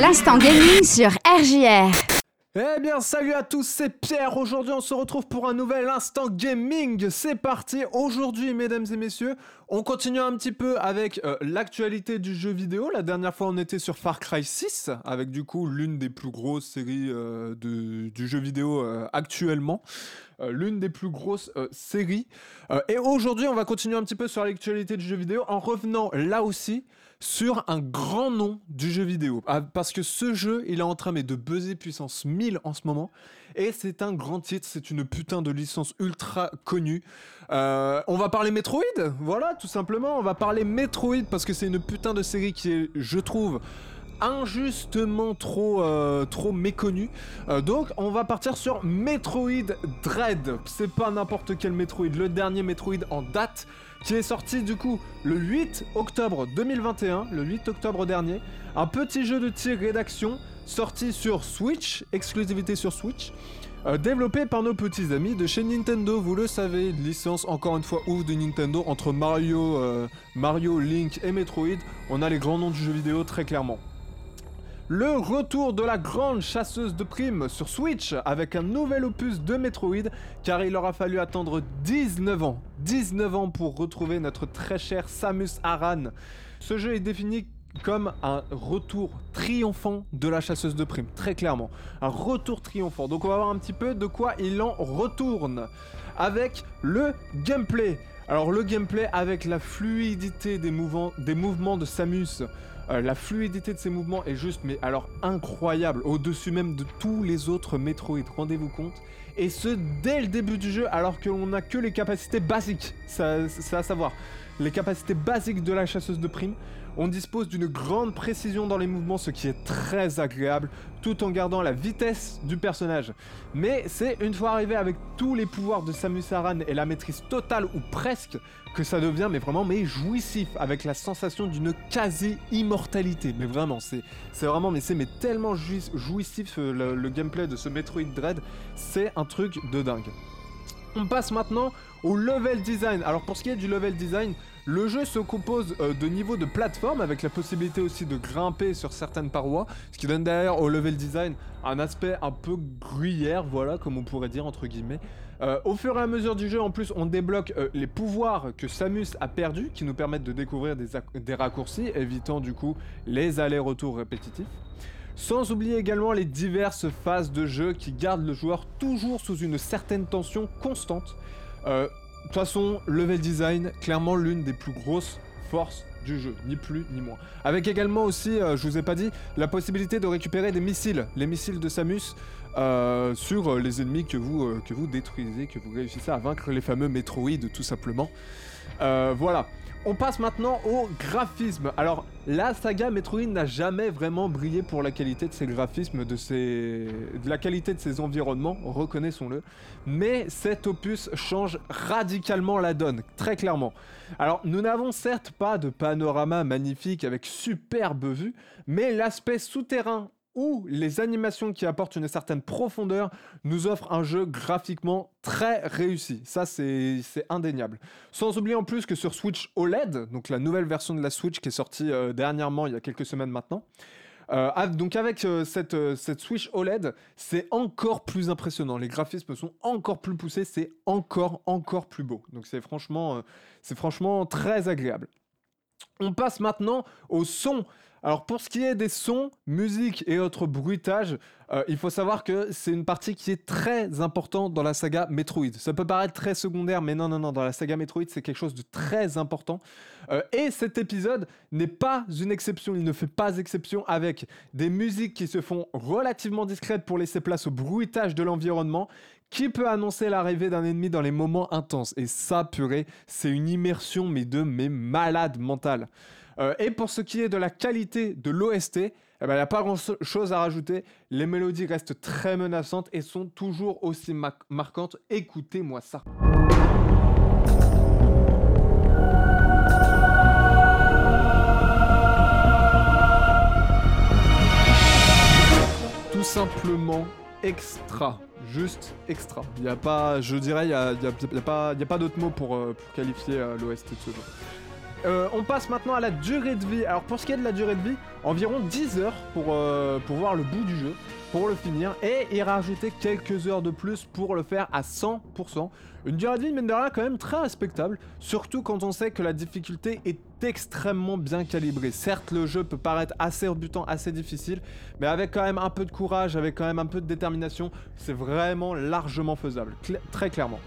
L'instant gaming sur RJR. Eh bien, salut à tous, c'est Pierre. Aujourd'hui, on se retrouve pour un nouvel instant gaming. C'est parti. Aujourd'hui, mesdames et messieurs, on continue un petit peu avec euh, l'actualité du jeu vidéo. La dernière fois, on était sur Far Cry 6, avec du coup l'une des plus grosses séries euh, du jeu vidéo euh, actuellement. l'une des plus grosses séries. et aujourd'hui, on va continuer un petit peu sur l'actualité du jeu vidéo en revenant là aussi sur un grand nom du jeu vidéo. Ah, parce que ce jeu, il est en train de buzzer puissance 1000 en ce moment. Et c'est un grand titre, c'est une putain de licence ultra connue. Euh, on va parler Metroid, voilà, tout simplement. On va parler Metroid parce que c'est une putain de série qui est, je trouve, injustement trop, euh, trop méconnu. Euh, donc on va partir sur Metroid Dread. C'est pas n'importe quel Metroid, le dernier Metroid en date qui est sorti du coup le 8 octobre 2021, le 8 octobre dernier. Un petit jeu de tir rédaction sorti sur Switch, exclusivité sur Switch. Euh, développé par nos petits amis de chez Nintendo, vous le savez, licence encore une fois ouf de Nintendo entre Mario, Mario, Link et Metroid. On a les grands noms du jeu vidéo très clairement. Le retour de la grande chasseuse de primes sur Switch avec un nouvel opus de Metroid car il aura fallu attendre 19 ans. 19 ans pour retrouver notre très cher Samus Aran. Ce jeu est défini comme un retour triomphant de la chasseuse de primes, très clairement. Un retour triomphant. Donc on va voir un petit peu de quoi il en retourne. Avec le gameplay. Alors le gameplay avec la fluidité des, mouvements, des mouvements de Samus, euh, la fluidité de ses mouvements est juste, mais alors incroyable, au-dessus même de tous les autres Metroid, rendez-vous compte. Et ce, dès le début du jeu, alors que l'on n'a que les capacités basiques, c'est à savoir, les capacités basiques de la chasseuse de primes. On dispose d'une grande précision dans les mouvements, ce qui est très agréable, tout en gardant la vitesse du personnage. Mais c'est une fois arrivé avec tous les pouvoirs de Samus Aran et la maîtrise totale ou presque que ça devient mais vraiment mais jouissif avec la sensation d'une quasi-immortalité. Mais vraiment, c'est vraiment mais c'est mais tellement jouissif euh, le, le gameplay de ce Metroid Dread, c'est un truc de dingue. On passe maintenant au level design. Alors pour ce qui est du level design, le jeu se compose euh, de niveaux de plateforme avec la possibilité aussi de grimper sur certaines parois, ce qui donne d'ailleurs au level design un aspect un peu gruyère, voilà, comme on pourrait dire entre guillemets. Euh, au fur et à mesure du jeu, en plus, on débloque euh, les pouvoirs que Samus a perdus, qui nous permettent de découvrir des, des raccourcis, évitant du coup les allers-retours répétitifs. Sans oublier également les diverses phases de jeu qui gardent le joueur toujours sous une certaine tension constante. De toute façon, level design, clairement l'une des plus grosses forces du jeu, ni plus ni moins. Avec également aussi, euh, je vous ai pas dit, la possibilité de récupérer des missiles, les missiles de Samus, euh, sur euh, les ennemis que vous, que vous détruisez, que vous réussissez à vaincre les fameux Metroid tout simplement. voilà. On passe maintenant au graphisme. Alors, la saga Metroid n'a jamais vraiment brillé pour la qualité de ses graphismes, de, ses... de la qualité de ses environnements, reconnaissons-le. Mais cet opus change radicalement la donne, très clairement. Alors, nous n'avons certes pas de panorama magnifique avec superbe vue, mais l'aspect souterrain où les animations qui apportent une certaine profondeur nous offrent un jeu graphiquement très réussi. Ça, c'est indéniable. Sans oublier en plus que sur Switch OLED, donc la nouvelle version de la Switch qui est sortie euh, dernièrement, il y a quelques semaines maintenant, euh, donc avec euh, cette, Switch OLED, c'est encore plus impressionnant. Les graphismes sont encore plus poussés, c'est encore, encore plus beau. Donc c'est franchement, franchement très agréable. On passe maintenant au son. Alors pour ce qui est des sons, musique et autres bruitages, euh, il faut savoir que c'est une partie qui est très importante dans la saga Metroid. Ça peut paraître très secondaire, mais non, non, non, dans la saga Metroid, c'est quelque chose de très important. Euh, et cet épisode n'est pas une exception, il ne fait pas exception avec des musiques qui se font relativement discrètes pour laisser place au bruitage de l'environnement, qui peut annoncer l'arrivée d'un ennemi dans les moments intenses? Et ça, purée, c'est une immersion, mais de mes malades mentales. Euh, et pour ce qui est de la qualité de l'OST, eh ben, il n'y a pas grand chose à rajouter. Les mélodies restent très menaçantes et sont toujours aussi marquantes. Écoutez-moi ça. Tout simplement extra, juste extra. Il n'y a pas, je dirais, il n'y a, pas, d'autre mot pour, euh, qualifier euh, l'OST de ce jeu. Euh, on passe maintenant à la durée de vie. Alors pour ce qui est de la durée de vie, environ 10 heures pour, euh, pour voir le bout du jeu, pour le finir, et y rajouter quelques heures de plus pour le faire à 100%. Une durée de vie, mine de quand même très respectable, surtout quand on sait que la difficulté est extrêmement bien calibrée. Certes, le jeu peut paraître assez rebutant, assez difficile, mais avec quand même un peu de courage, avec quand même un peu de détermination, c'est vraiment largement faisable, très clairement.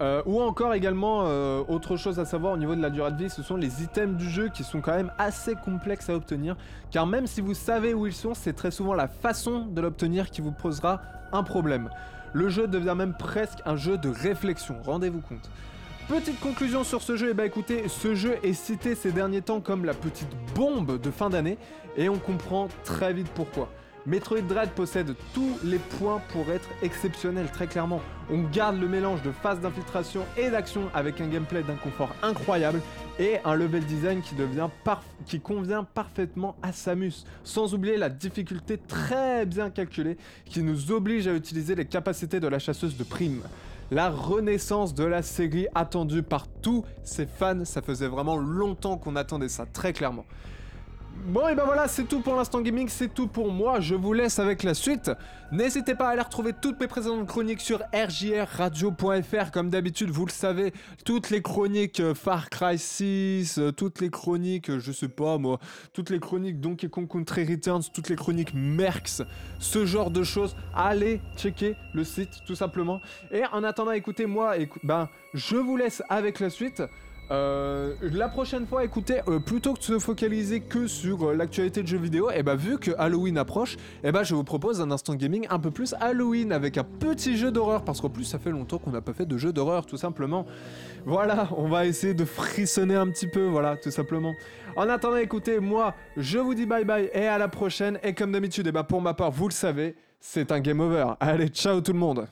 Euh, ou encore également, euh, autre chose à savoir au niveau de la durée de vie, ce sont les items du jeu qui sont quand même assez complexes à obtenir. Car même si vous savez où ils sont, c'est très souvent la façon de l'obtenir qui vous posera un problème. Le jeu devient même presque un jeu de réflexion, rendez-vous compte. Petite conclusion sur ce jeu, et bah écoutez, ce jeu est cité ces derniers temps comme la petite bombe de fin d'année, et on comprend très vite pourquoi. Metroid Dread possède tous les points pour être exceptionnel, très clairement. On garde le mélange de phase d'infiltration et d'action avec un gameplay d'un confort incroyable et un level design qui, devient qui convient parfaitement à Samus, sans oublier la difficulté très bien calculée qui nous oblige à utiliser les capacités de la chasseuse de prime la renaissance de la série attendue par tous ses fans. Ça faisait vraiment longtemps qu'on attendait ça, très clairement. Bon et ben voilà, c'est tout pour l'instant gaming, c'est tout pour moi, je vous laisse avec la suite. N'hésitez pas à aller retrouver toutes mes précédentes chroniques sur rjrradio.fr comme d'habitude, vous le savez, toutes les chroniques euh, Far Cry 6, euh, toutes les chroniques, euh, je sais pas moi, toutes les chroniques Donkey Kong Country Returns, toutes les chroniques Merx, ce genre de choses, allez checker le site tout simplement. Et en attendant, écoutez moi, ben je vous laisse avec la suite. Euh, la prochaine fois, écoutez, euh, plutôt que de se focaliser que sur euh, l'actualité de jeux vidéo, et eh bah ben, vu que Halloween approche, et eh bah ben, je vous propose un instant gaming un peu plus Halloween avec un petit jeu d'horreur parce qu'en plus ça fait longtemps qu'on n'a pas fait de jeu d'horreur tout simplement. Voilà, on va essayer de frissonner un petit peu, voilà, tout simplement. En attendant, écoutez, moi, je vous dis bye bye et à la prochaine. Et comme d'habitude, et eh bah ben, pour ma part, vous le savez, c'est un game over. Allez, ciao tout le monde.